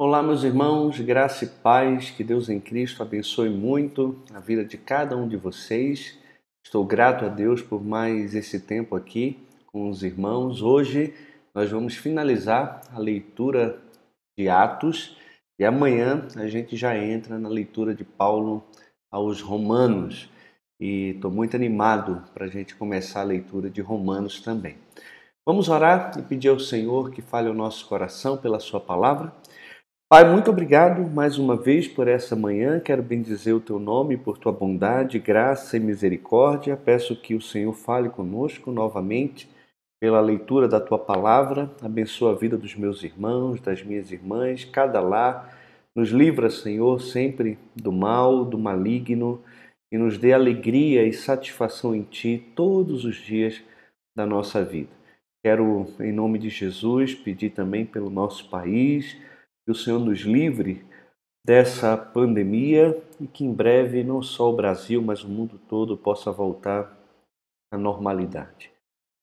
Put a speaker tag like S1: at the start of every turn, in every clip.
S1: Olá, meus irmãos, graça e paz, que Deus em Cristo abençoe muito a vida de cada um de vocês. Estou grato a Deus por mais esse tempo aqui com os irmãos. Hoje nós vamos finalizar a leitura de Atos e amanhã a gente já entra na leitura de Paulo aos Romanos. E estou muito animado para a gente começar a leitura de Romanos também. Vamos orar e pedir ao Senhor que fale o nosso coração pela Sua palavra. Pai, muito obrigado mais uma vez por essa manhã. Quero bendizer o teu nome por tua bondade, graça e misericórdia. Peço que o Senhor fale conosco novamente pela leitura da tua palavra. Abençoa a vida dos meus irmãos, das minhas irmãs, cada lar. Nos livra, Senhor, sempre do mal, do maligno e nos dê alegria e satisfação em ti todos os dias da nossa vida. Quero, em nome de Jesus, pedir também pelo nosso país que o Senhor nos livre dessa pandemia e que em breve não só o Brasil, mas o mundo todo possa voltar à normalidade.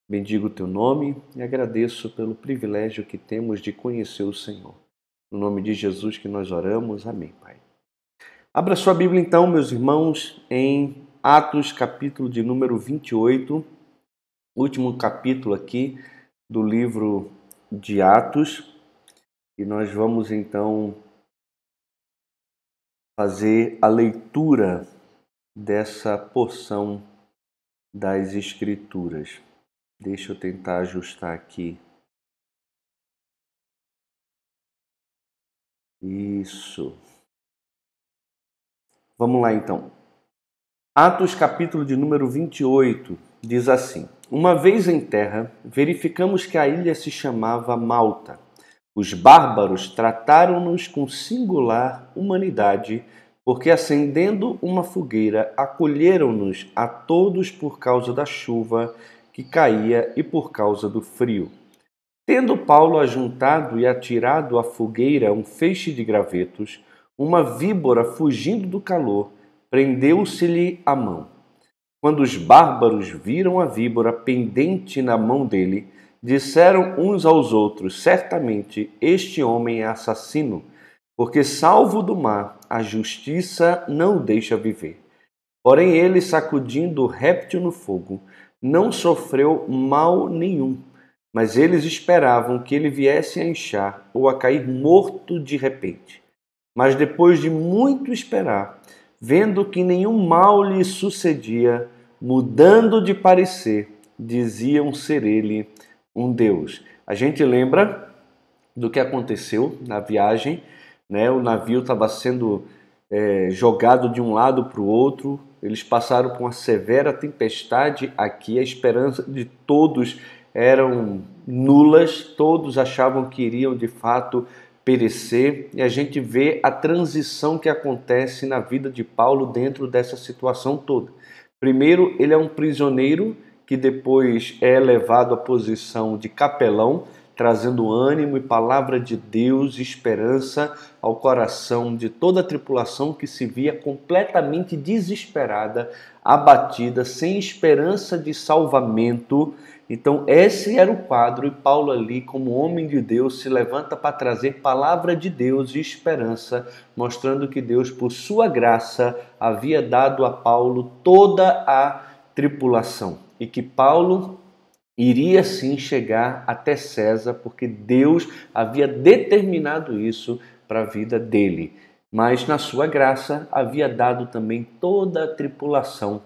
S1: Bendigo o teu nome e agradeço pelo privilégio que temos de conhecer o Senhor. No nome de Jesus que nós oramos. Amém, Pai. Abra sua Bíblia então, meus irmãos, em Atos, capítulo de número 28, último capítulo aqui do livro de Atos. E nós vamos então fazer a leitura dessa porção das Escrituras. Deixa eu tentar ajustar aqui. Isso. Vamos lá então. Atos capítulo de número 28 diz assim: Uma vez em terra, verificamos que a ilha se chamava Malta os bárbaros trataram-nos com singular humanidade, porque acendendo uma fogueira, acolheram-nos a todos por causa da chuva que caía e por causa do frio. Tendo Paulo ajuntado e atirado à fogueira um feixe de gravetos, uma víbora, fugindo do calor, prendeu-se-lhe a mão. Quando os bárbaros viram a víbora pendente na mão dele, disseram uns aos outros: Certamente este homem é assassino, porque, salvo do mar, a justiça não o deixa viver. Porém, ele, sacudindo o réptil no fogo, não sofreu mal nenhum, mas eles esperavam que ele viesse a inchar ou a cair morto de repente. Mas depois de muito esperar, vendo que nenhum mal lhe sucedia, mudando de parecer, diziam ser ele um Deus. A gente lembra do que aconteceu na viagem, né? O navio estava sendo é, jogado de um lado para o outro. Eles passaram por uma severa tempestade aqui. A esperança de todos eram nulas. Todos achavam que iriam de fato perecer. E a gente vê a transição que acontece na vida de Paulo dentro dessa situação toda. Primeiro, ele é um prisioneiro que depois é levado à posição de capelão, trazendo ânimo e palavra de Deus e esperança ao coração de toda a tripulação que se via completamente desesperada, abatida, sem esperança de salvamento. Então, esse era o quadro, e Paulo, ali, como homem de Deus, se levanta para trazer palavra de Deus e esperança, mostrando que Deus, por sua graça, havia dado a Paulo toda a tripulação e que Paulo iria sim chegar até César, porque Deus havia determinado isso para a vida dele. Mas na sua graça havia dado também toda a tripulação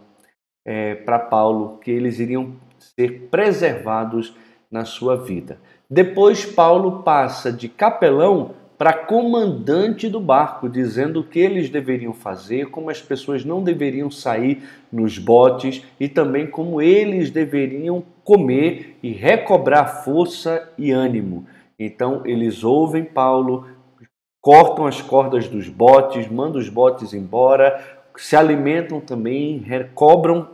S1: é, para Paulo, que eles iriam ser preservados na sua vida. Depois Paulo passa de capelão para comandante do barco, dizendo o que eles deveriam fazer, como as pessoas não deveriam sair nos botes e também como eles deveriam comer e recobrar força e ânimo. Então eles ouvem Paulo, cortam as cordas dos botes, mandam os botes embora, se alimentam também, recobram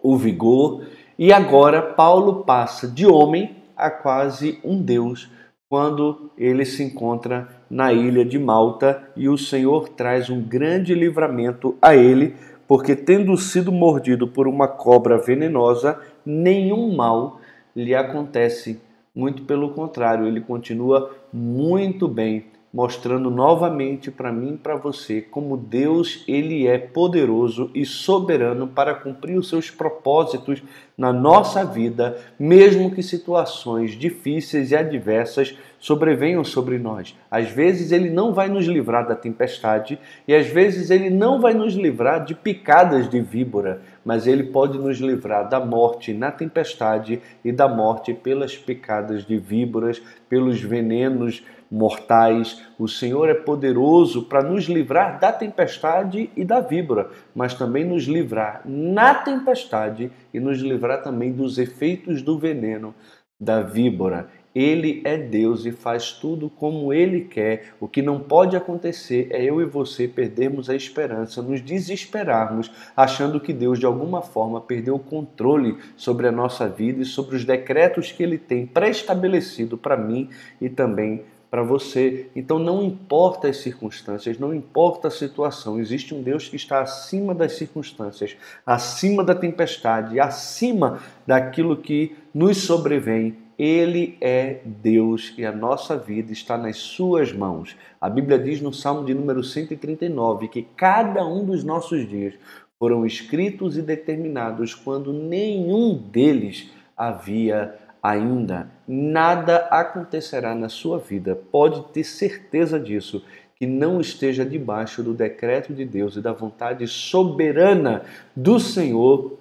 S1: o vigor e agora Paulo passa de homem a quase um Deus quando ele se encontra na ilha de Malta e o Senhor traz um grande livramento a ele, porque tendo sido mordido por uma cobra venenosa, nenhum mal lhe acontece. Muito pelo contrário, ele continua muito bem mostrando novamente para mim e para você como Deus ele é poderoso e soberano para cumprir os seus propósitos na nossa vida, mesmo que situações difíceis e adversas sobrevenham sobre nós. Às vezes ele não vai nos livrar da tempestade e às vezes ele não vai nos livrar de picadas de víbora, mas ele pode nos livrar da morte na tempestade e da morte pelas picadas de víboras, pelos venenos mortais. O Senhor é poderoso para nos livrar da tempestade e da víbora, mas também nos livrar na tempestade e nos livrar também dos efeitos do veneno da víbora. Ele é Deus e faz tudo como Ele quer. O que não pode acontecer é eu e você perdermos a esperança, nos desesperarmos, achando que Deus de alguma forma perdeu o controle sobre a nossa vida e sobre os decretos que Ele tem pré-estabelecido para mim e também para você. Então não importa as circunstâncias, não importa a situação, existe um Deus que está acima das circunstâncias, acima da tempestade, acima daquilo que nos sobrevém. Ele é Deus e a nossa vida está nas suas mãos. A Bíblia diz no Salmo de número 139 que cada um dos nossos dias foram escritos e determinados quando nenhum deles havia ainda. Nada acontecerá na sua vida, pode ter certeza disso, que não esteja debaixo do decreto de Deus e da vontade soberana do Senhor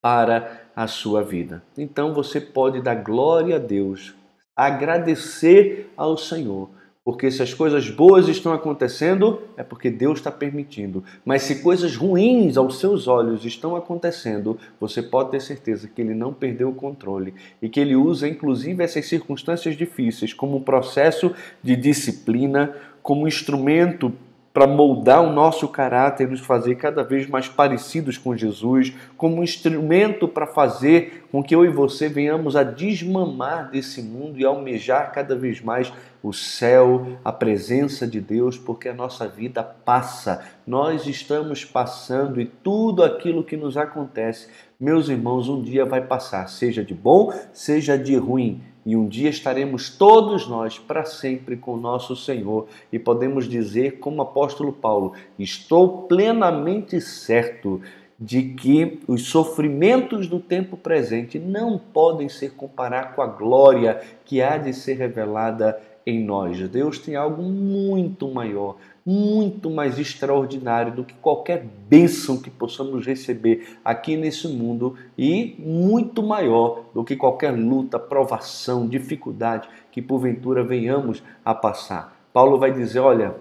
S1: para a sua vida. Então você pode dar glória a Deus, agradecer ao Senhor porque se as coisas boas estão acontecendo, é porque Deus está permitindo. Mas se coisas ruins aos seus olhos estão acontecendo, você pode ter certeza que Ele não perdeu o controle e que Ele usa inclusive essas circunstâncias difíceis como um processo de disciplina, como instrumento para moldar o nosso caráter nos fazer cada vez mais parecidos com Jesus, como um instrumento para fazer com que eu e você venhamos a desmamar desse mundo e almejar cada vez mais o céu, a presença de Deus, porque a nossa vida passa, nós estamos passando e tudo aquilo que nos acontece, meus irmãos, um dia vai passar, seja de bom, seja de ruim e um dia estaremos todos nós para sempre com nosso Senhor e podemos dizer, como o apóstolo Paulo: Estou plenamente certo de que os sofrimentos do tempo presente não podem ser comparados com a glória que há de ser revelada em nós. Deus tem algo muito maior, muito mais extraordinário do que qualquer bênção que possamos receber aqui nesse mundo e muito maior do que qualquer luta, provação, dificuldade que porventura venhamos a passar. Paulo vai dizer: olha,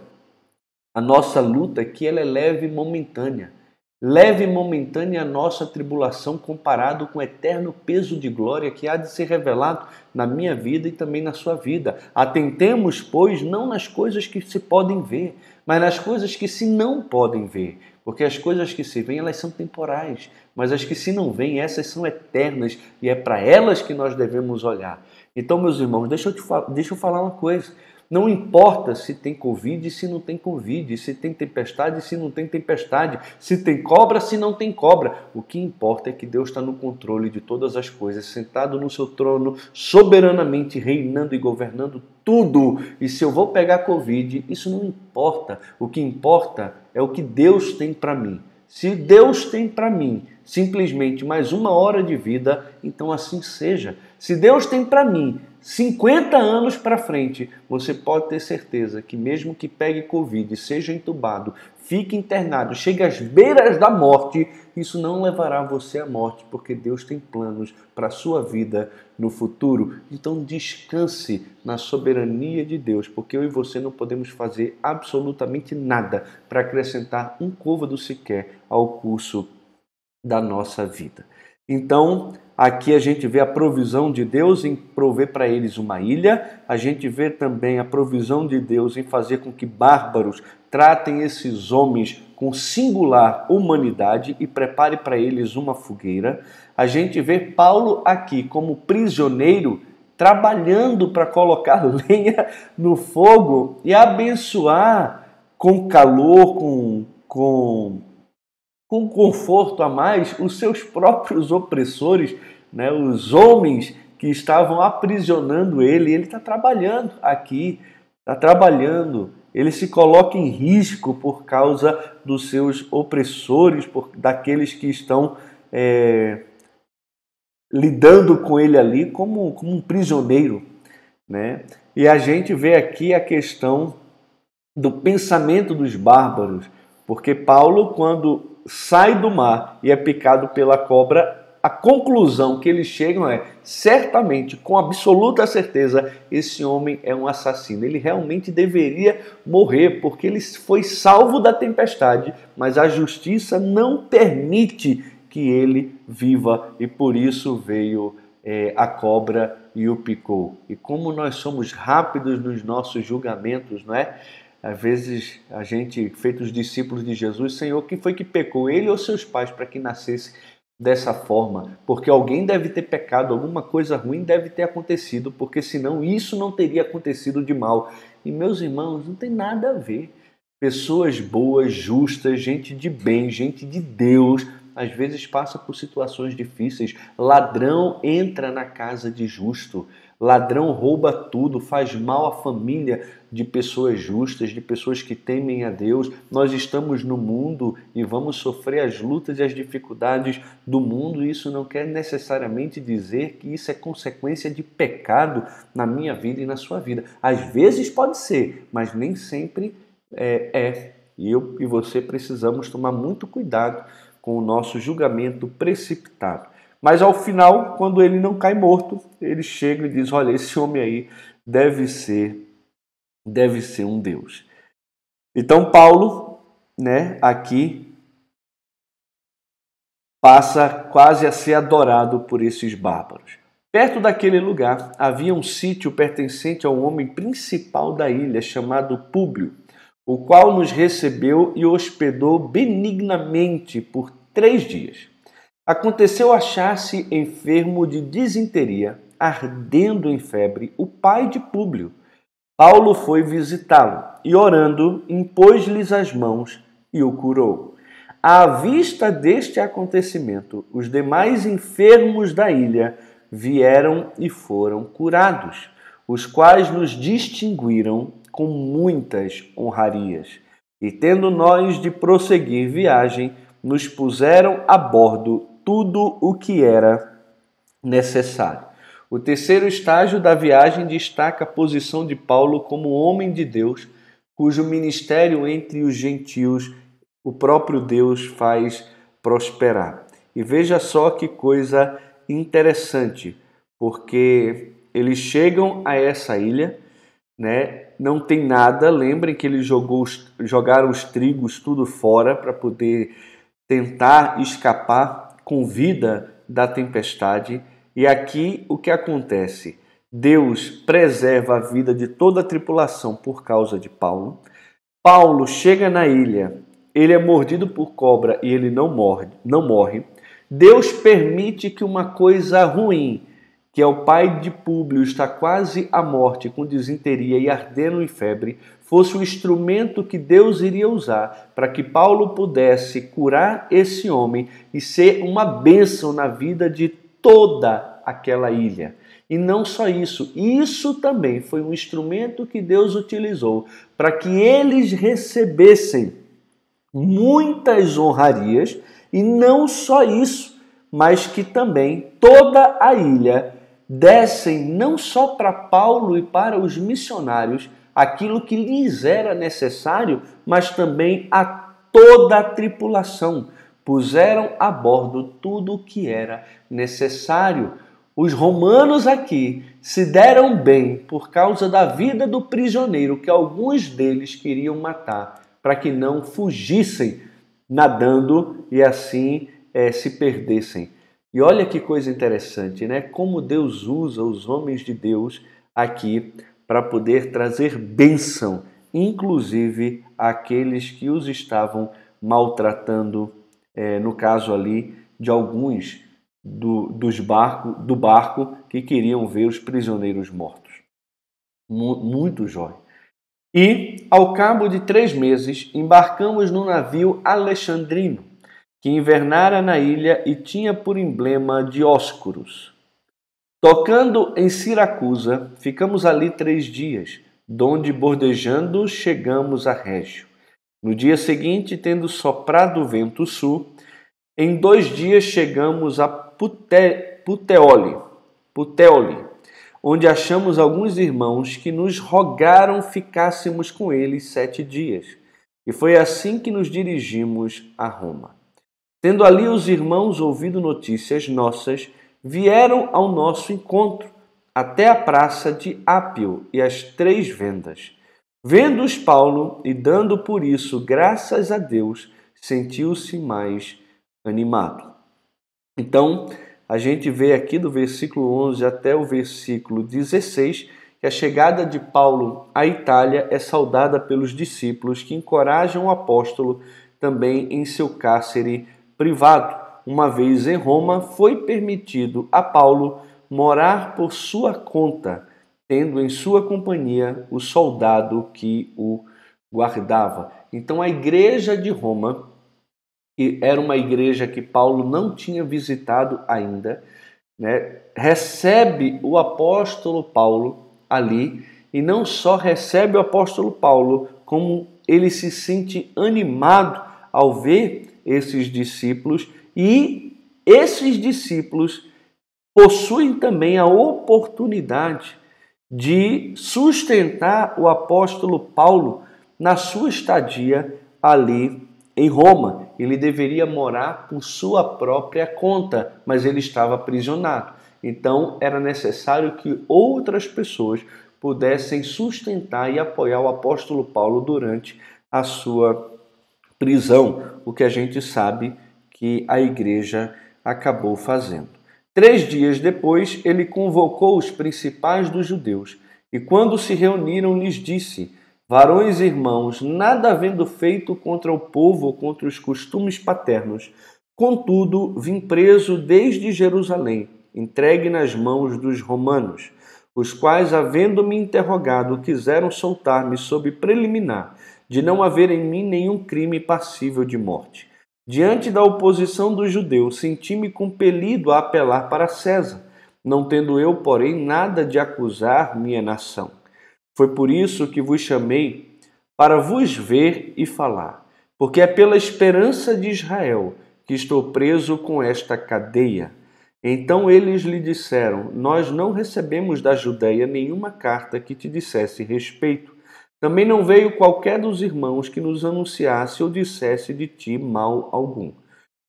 S1: a nossa luta aqui ela é leve e momentânea. Leve momentânea a nossa tribulação comparado com o eterno peso de glória que há de ser revelado na minha vida e também na sua vida. Atentemos, pois, não nas coisas que se podem ver, mas nas coisas que se não podem ver. Porque as coisas que se veem, elas são temporais, mas as que se não veem, essas são eternas e é para elas que nós devemos olhar. Então, meus irmãos, deixa eu, te, deixa eu falar uma coisa. Não importa se tem Covid, se não tem Covid, se tem tempestade, se não tem tempestade, se tem cobra, se não tem cobra. O que importa é que Deus está no controle de todas as coisas, sentado no seu trono, soberanamente reinando e governando tudo. E se eu vou pegar Covid, isso não importa. O que importa é o que Deus tem para mim. Se Deus tem para mim simplesmente mais uma hora de vida, então assim seja. Se Deus tem para mim 50 anos para frente, você pode ter certeza que mesmo que pegue Covid, seja entubado, fique internado, chegue às beiras da morte, isso não levará você à morte, porque Deus tem planos para a sua vida no futuro. Então descanse na soberania de Deus, porque eu e você não podemos fazer absolutamente nada para acrescentar um côvado sequer ao curso da nossa vida. Então, aqui a gente vê a provisão de Deus em prover para eles uma ilha, a gente vê também a provisão de Deus em fazer com que bárbaros tratem esses homens com singular humanidade e prepare para eles uma fogueira. A gente vê Paulo aqui como prisioneiro trabalhando para colocar lenha no fogo e abençoar com calor, com, com com conforto a mais os seus próprios opressores, né, os homens que estavam aprisionando ele. Ele está trabalhando aqui está trabalhando, ele se coloca em risco por causa dos seus opressores, por, daqueles que estão é, lidando com ele ali como, como um prisioneiro. Né? E a gente vê aqui a questão do pensamento dos bárbaros, porque Paulo, quando sai do mar e é picado pela cobra, a conclusão que eles chegam é: certamente, com absoluta certeza, esse homem é um assassino. Ele realmente deveria morrer, porque ele foi salvo da tempestade, mas a justiça não permite que ele viva e por isso veio é, a cobra e o picou. E como nós somos rápidos nos nossos julgamentos, não é? Às vezes a gente, feitos discípulos de Jesus, Senhor, quem foi que pecou? Ele ou seus pais para que nascesse dessa forma? Porque alguém deve ter pecado, alguma coisa ruim deve ter acontecido, porque senão isso não teria acontecido de mal. E meus irmãos, não tem nada a ver. Pessoas boas, justas, gente de bem, gente de Deus, às vezes passa por situações difíceis. Ladrão entra na casa de justo. Ladrão rouba tudo, faz mal à família de pessoas justas, de pessoas que temem a Deus. Nós estamos no mundo e vamos sofrer as lutas e as dificuldades do mundo. Isso não quer necessariamente dizer que isso é consequência de pecado na minha vida e na sua vida. Às vezes pode ser, mas nem sempre é. é. E eu e você precisamos tomar muito cuidado com o nosso julgamento precipitado. Mas ao final, quando ele não cai morto, ele chega e diz: "Olha, esse homem aí deve ser deve ser um deus". Então Paulo, né, aqui passa quase a ser adorado por esses bárbaros. Perto daquele lugar havia um sítio pertencente ao homem principal da ilha, chamado Públio o qual nos recebeu e hospedou benignamente por três dias. Aconteceu achar-se enfermo de disenteria, ardendo em febre, o pai de Públio. Paulo foi visitá-lo e, orando, impôs-lhes as mãos e o curou. À vista deste acontecimento, os demais enfermos da ilha vieram e foram curados, os quais nos distinguiram com muitas honrarias. E tendo nós de prosseguir viagem, nos puseram a bordo tudo o que era necessário. O terceiro estágio da viagem destaca a posição de Paulo como homem de Deus, cujo ministério entre os gentios o próprio Deus faz prosperar. E veja só que coisa interessante, porque eles chegam a essa ilha, né? não tem nada. Lembrem que ele jogou jogaram os trigos tudo fora para poder tentar escapar com vida da tempestade. E aqui o que acontece? Deus preserva a vida de toda a tripulação por causa de Paulo. Paulo chega na ilha, ele é mordido por cobra e ele não morre, não morre. Deus permite que uma coisa ruim que é o pai de Públio, está quase à morte com disenteria e ardendo em febre, fosse o instrumento que Deus iria usar para que Paulo pudesse curar esse homem e ser uma bênção na vida de toda aquela ilha. E não só isso, isso também foi um instrumento que Deus utilizou para que eles recebessem muitas honrarias e não só isso, mas que também toda a ilha dessem não só para Paulo e para os missionários aquilo que lhes era necessário, mas também a toda a tripulação. Puseram a bordo tudo o que era necessário. Os romanos aqui se deram bem por causa da vida do prisioneiro que alguns deles queriam matar, para que não fugissem nadando e assim é, se perdessem. E olha que coisa interessante, né? Como Deus usa os homens de Deus aqui para poder trazer bênção, inclusive àqueles que os estavam maltratando, é, no caso ali de alguns do, dos barco, do barco que queriam ver os prisioneiros mortos. Muito jóia. E, ao cabo de três meses, embarcamos no navio alexandrino que invernara na ilha e tinha por emblema Dióscuros. Tocando em Siracusa, ficamos ali três dias. donde bordejando chegamos a Régio. No dia seguinte, tendo soprado o vento sul, em dois dias chegamos a Pute, Puteoli, Puteoli, onde achamos alguns irmãos que nos rogaram ficássemos com eles sete dias. E foi assim que nos dirigimos a Roma. Tendo ali os irmãos ouvido notícias nossas, vieram ao nosso encontro até a praça de Ápio e as três vendas. Vendo-os Paulo e dando por isso graças a Deus, sentiu-se mais animado. Então, a gente vê aqui do versículo 11 até o versículo 16 que a chegada de Paulo à Itália é saudada pelos discípulos que encorajam o apóstolo também em seu cárcere privado. Uma vez em Roma, foi permitido a Paulo morar por sua conta, tendo em sua companhia o soldado que o guardava. Então a igreja de Roma, que era uma igreja que Paulo não tinha visitado ainda, né, recebe o apóstolo Paulo ali e não só recebe o apóstolo Paulo, como ele se sente animado ao ver esses discípulos e esses discípulos possuem também a oportunidade de sustentar o apóstolo Paulo na sua estadia ali em Roma. Ele deveria morar por sua própria conta, mas ele estava aprisionado. Então era necessário que outras pessoas pudessem sustentar e apoiar o apóstolo Paulo durante a sua prisão, o que a gente sabe que a igreja acabou fazendo. Três dias depois, ele convocou os principais dos judeus e, quando se reuniram, lhes disse: Varões e irmãos, nada havendo feito contra o povo ou contra os costumes paternos, contudo, vim preso desde Jerusalém, entregue nas mãos dos romanos, os quais, havendo-me interrogado, quiseram soltar-me sob preliminar de não haver em mim nenhum crime passível de morte. Diante da oposição dos judeus, senti-me compelido a apelar para César, não tendo eu, porém, nada de acusar minha nação. Foi por isso que vos chamei para vos ver e falar, porque é pela esperança de Israel que estou preso com esta cadeia. Então eles lhe disseram: Nós não recebemos da Judéia nenhuma carta que te dissesse respeito também não veio qualquer dos irmãos que nos anunciasse ou dissesse de ti mal algum.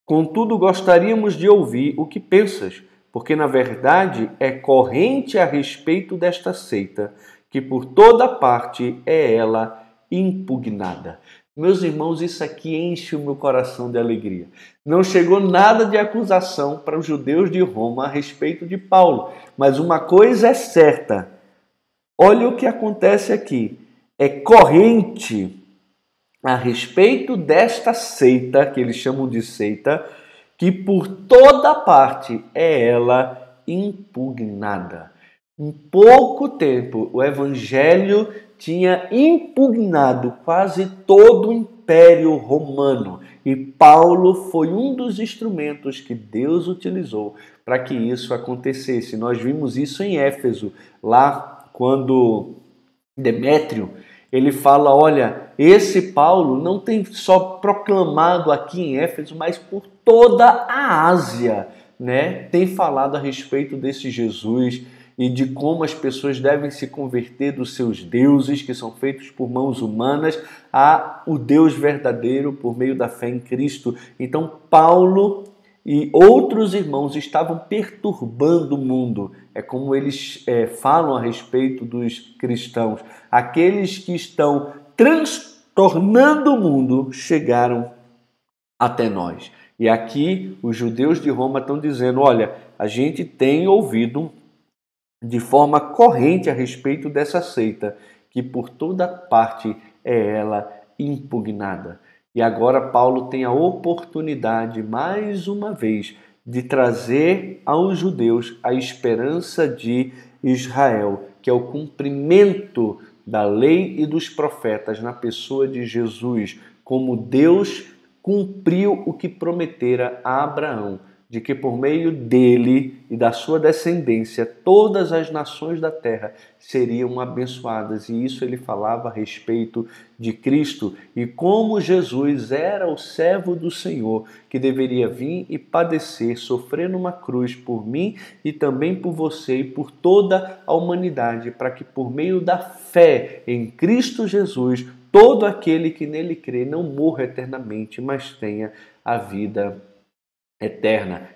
S1: Contudo, gostaríamos de ouvir o que pensas, porque na verdade é corrente a respeito desta seita, que por toda parte é ela impugnada. Meus irmãos, isso aqui enche o meu coração de alegria. Não chegou nada de acusação para os judeus de Roma a respeito de Paulo, mas uma coisa é certa: olha o que acontece aqui é corrente a respeito desta seita, que eles chamam de seita, que por toda parte é ela impugnada. Em pouco tempo, o evangelho tinha impugnado quase todo o império romano. E Paulo foi um dos instrumentos que Deus utilizou para que isso acontecesse. Nós vimos isso em Éfeso, lá quando Demétrio ele fala: olha, esse Paulo não tem só proclamado aqui em Éfeso, mas por toda a Ásia, né? Tem falado a respeito desse Jesus e de como as pessoas devem se converter dos seus deuses, que são feitos por mãos humanas, a o Deus verdadeiro por meio da fé em Cristo. Então, Paulo e outros irmãos estavam perturbando o mundo. É como eles é, falam a respeito dos cristãos. Aqueles que estão transtornando o mundo chegaram até nós. E aqui os judeus de Roma estão dizendo: olha, a gente tem ouvido de forma corrente a respeito dessa seita, que por toda parte é ela impugnada. E agora Paulo tem a oportunidade, mais uma vez, de trazer aos judeus a esperança de Israel, que é o cumprimento da lei e dos profetas na pessoa de Jesus, como Deus cumpriu o que prometera a Abraão, de que por meio dele e da sua descendência todas as nações da terra seriam abençoadas. E isso ele falava a respeito de Cristo e como Jesus era o servo do Senhor que deveria vir e padecer, sofrer numa cruz por mim e também por você e por toda a humanidade, para que por meio da fé em Cristo Jesus todo aquele que nele crê não morra eternamente, mas tenha a vida eterna.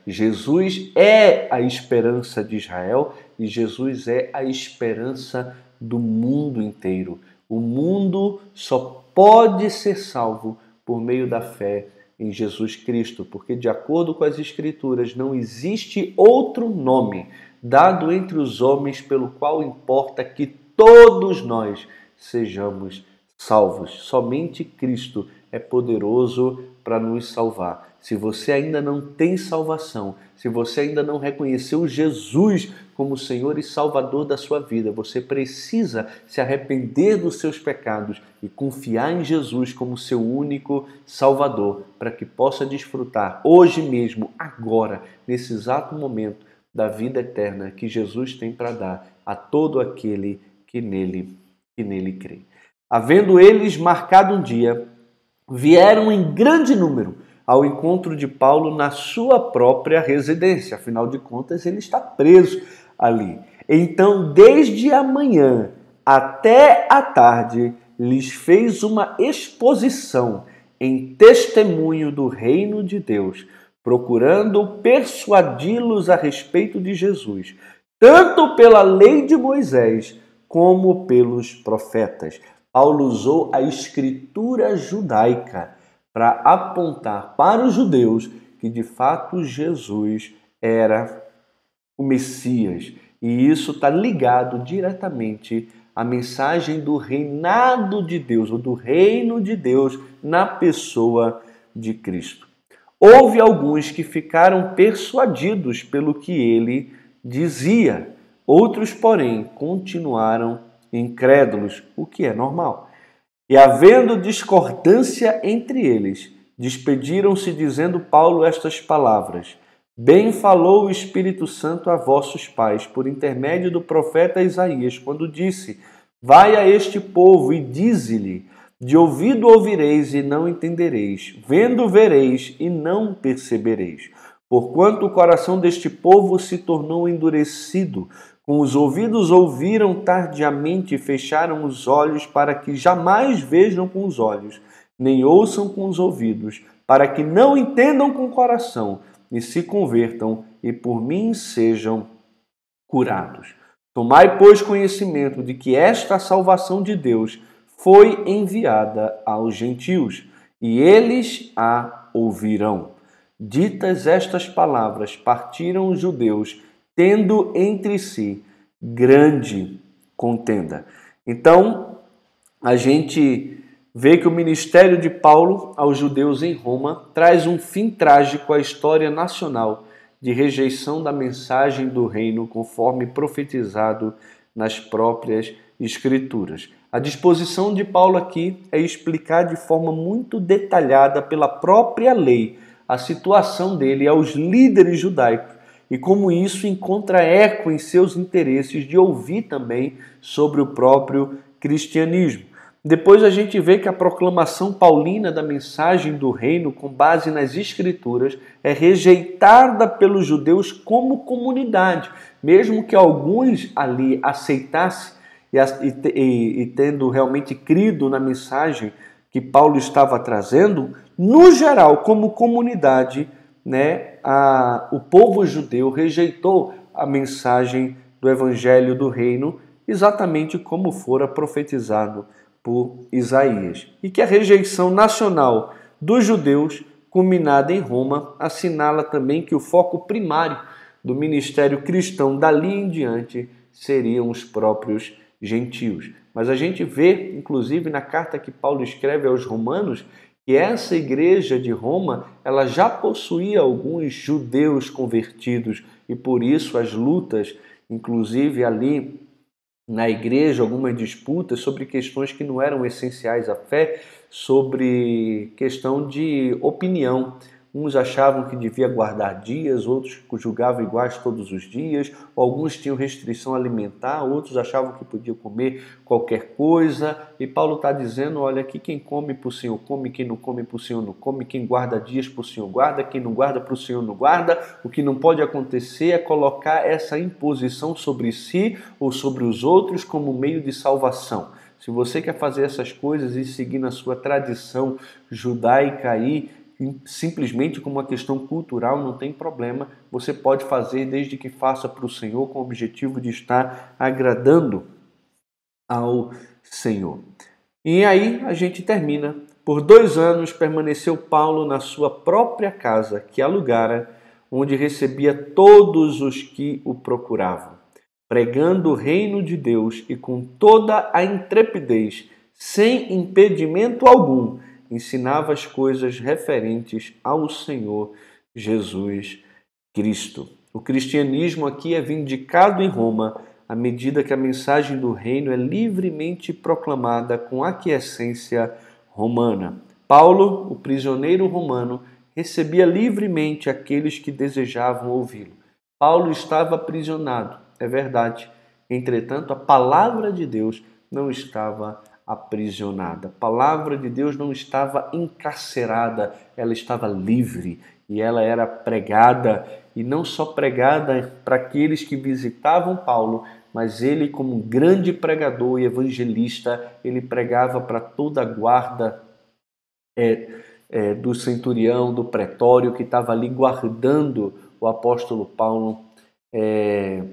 S1: Jesus é a esperança de Israel e Jesus é a esperança do mundo inteiro. O mundo só pode ser salvo por meio da fé em Jesus Cristo, porque, de acordo com as Escrituras, não existe outro nome dado entre os homens pelo qual importa que todos nós sejamos salvos. Somente Cristo é poderoso para nos salvar. Se você ainda não tem salvação, se você ainda não reconheceu Jesus como Senhor e Salvador da sua vida, você precisa se arrepender dos seus pecados e confiar em Jesus como seu único Salvador, para que possa desfrutar hoje mesmo, agora, nesse exato momento, da vida eterna que Jesus tem para dar a todo aquele que nele, que nele crê. Havendo eles marcado um dia, vieram em grande número ao encontro de Paulo na sua própria residência. Afinal de contas, ele está preso ali. Então, desde a manhã até a tarde, lhes fez uma exposição em testemunho do reino de Deus, procurando persuadi-los a respeito de Jesus, tanto pela lei de Moisés como pelos profetas. Paulo usou a escritura judaica para apontar para os judeus que de fato Jesus era o Messias. E isso está ligado diretamente à mensagem do reinado de Deus, ou do reino de Deus na pessoa de Cristo. Houve alguns que ficaram persuadidos pelo que ele dizia, outros, porém, continuaram incrédulos, o que é normal. E havendo discordância entre eles, despediram-se dizendo Paulo estas palavras: Bem falou o Espírito Santo a vossos pais, por intermédio do profeta Isaías, quando disse: Vai a este povo e dize-lhe: De ouvido ouvireis e não entendereis, vendo vereis e não percebereis. Porquanto o coração deste povo se tornou endurecido, com os ouvidos ouviram tardiamente e fecharam os olhos para que jamais vejam com os olhos, nem ouçam com os ouvidos, para que não entendam com o coração e se convertam e por mim sejam curados. Tomai, pois, conhecimento de que esta salvação de Deus foi enviada aos gentios, e eles a ouvirão. Ditas estas palavras, partiram os judeus tendo entre si grande contenda. Então, a gente vê que o ministério de Paulo aos judeus em Roma traz um fim trágico à história nacional de rejeição da mensagem do reino, conforme profetizado nas próprias Escrituras. A disposição de Paulo aqui é explicar de forma muito detalhada pela própria lei a situação dele aos líderes judaicos e como isso encontra eco em seus interesses de ouvir também sobre o próprio cristianismo. Depois a gente vê que a proclamação paulina da mensagem do reino, com base nas escrituras, é rejeitada pelos judeus como comunidade, mesmo que alguns ali aceitassem e, tendo realmente crido na mensagem que Paulo estava trazendo, no geral, como comunidade, né, a, o povo judeu rejeitou a mensagem do evangelho do reino, exatamente como fora profetizado por Isaías. E que a rejeição nacional dos judeus, culminada em Roma, assinala também que o foco primário do ministério cristão dali em diante seriam os próprios gentios. Mas a gente vê, inclusive na carta que Paulo escreve aos Romanos, que essa igreja de Roma ela já possuía alguns judeus convertidos e por isso as lutas, inclusive ali na igreja, algumas disputas sobre questões que não eram essenciais à fé, sobre questão de opinião. Uns achavam que devia guardar dias, outros julgavam iguais todos os dias, alguns tinham restrição alimentar, outros achavam que podiam comer qualquer coisa. E Paulo está dizendo: olha, aqui quem come para o Senhor come, quem não come para o Senhor não come, quem guarda dias para o Senhor guarda, quem não guarda para o Senhor não guarda. O que não pode acontecer é colocar essa imposição sobre si ou sobre os outros como meio de salvação. Se você quer fazer essas coisas e seguir na sua tradição judaica aí, simplesmente como uma questão cultural, não tem problema. Você pode fazer desde que faça para o Senhor com o objetivo de estar agradando ao Senhor. E aí a gente termina. Por dois anos permaneceu Paulo na sua própria casa, que alugara, onde recebia todos os que o procuravam, pregando o reino de Deus e com toda a intrepidez, sem impedimento algum ensinava as coisas referentes ao Senhor Jesus Cristo. O cristianismo aqui é vindicado em Roma à medida que a mensagem do reino é livremente proclamada com aquiescência romana. Paulo, o prisioneiro romano, recebia livremente aqueles que desejavam ouvi-lo. Paulo estava aprisionado, é verdade. Entretanto, a palavra de Deus não estava aprisionada. A palavra de Deus não estava encarcerada, ela estava livre e ela era pregada, e não só pregada para aqueles que visitavam Paulo, mas ele, como grande pregador e evangelista, ele pregava para toda a guarda é, é, do centurião, do pretório, que estava ali guardando o apóstolo Paulo é,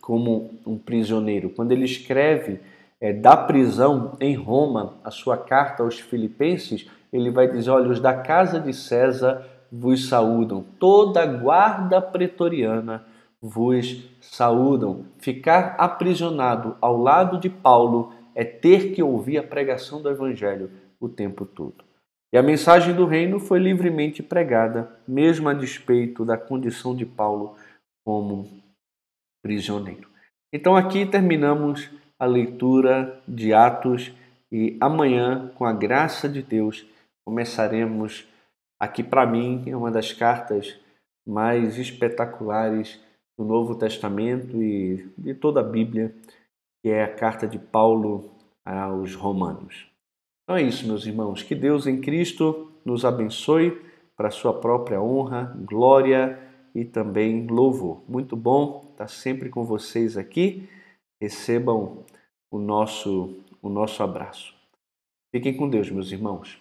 S1: como um prisioneiro. Quando ele escreve é, da prisão em Roma, a sua carta aos Filipenses, ele vai dizer: olha, os da casa de César vos saúdam, toda a guarda pretoriana vos saúdam. Ficar aprisionado ao lado de Paulo é ter que ouvir a pregação do Evangelho o tempo todo. E a mensagem do reino foi livremente pregada, mesmo a despeito da condição de Paulo como prisioneiro. Então aqui terminamos a leitura de Atos e amanhã, com a graça de Deus, começaremos aqui para mim é uma das cartas mais espetaculares do Novo Testamento e de toda a Bíblia, que é a carta de Paulo aos Romanos. Então é isso, meus irmãos. Que Deus em Cristo nos abençoe para sua própria honra, glória e também louvor. Muito bom estar sempre com vocês aqui recebam o nosso, o nosso abraço. Fiquem com Deus, meus irmãos.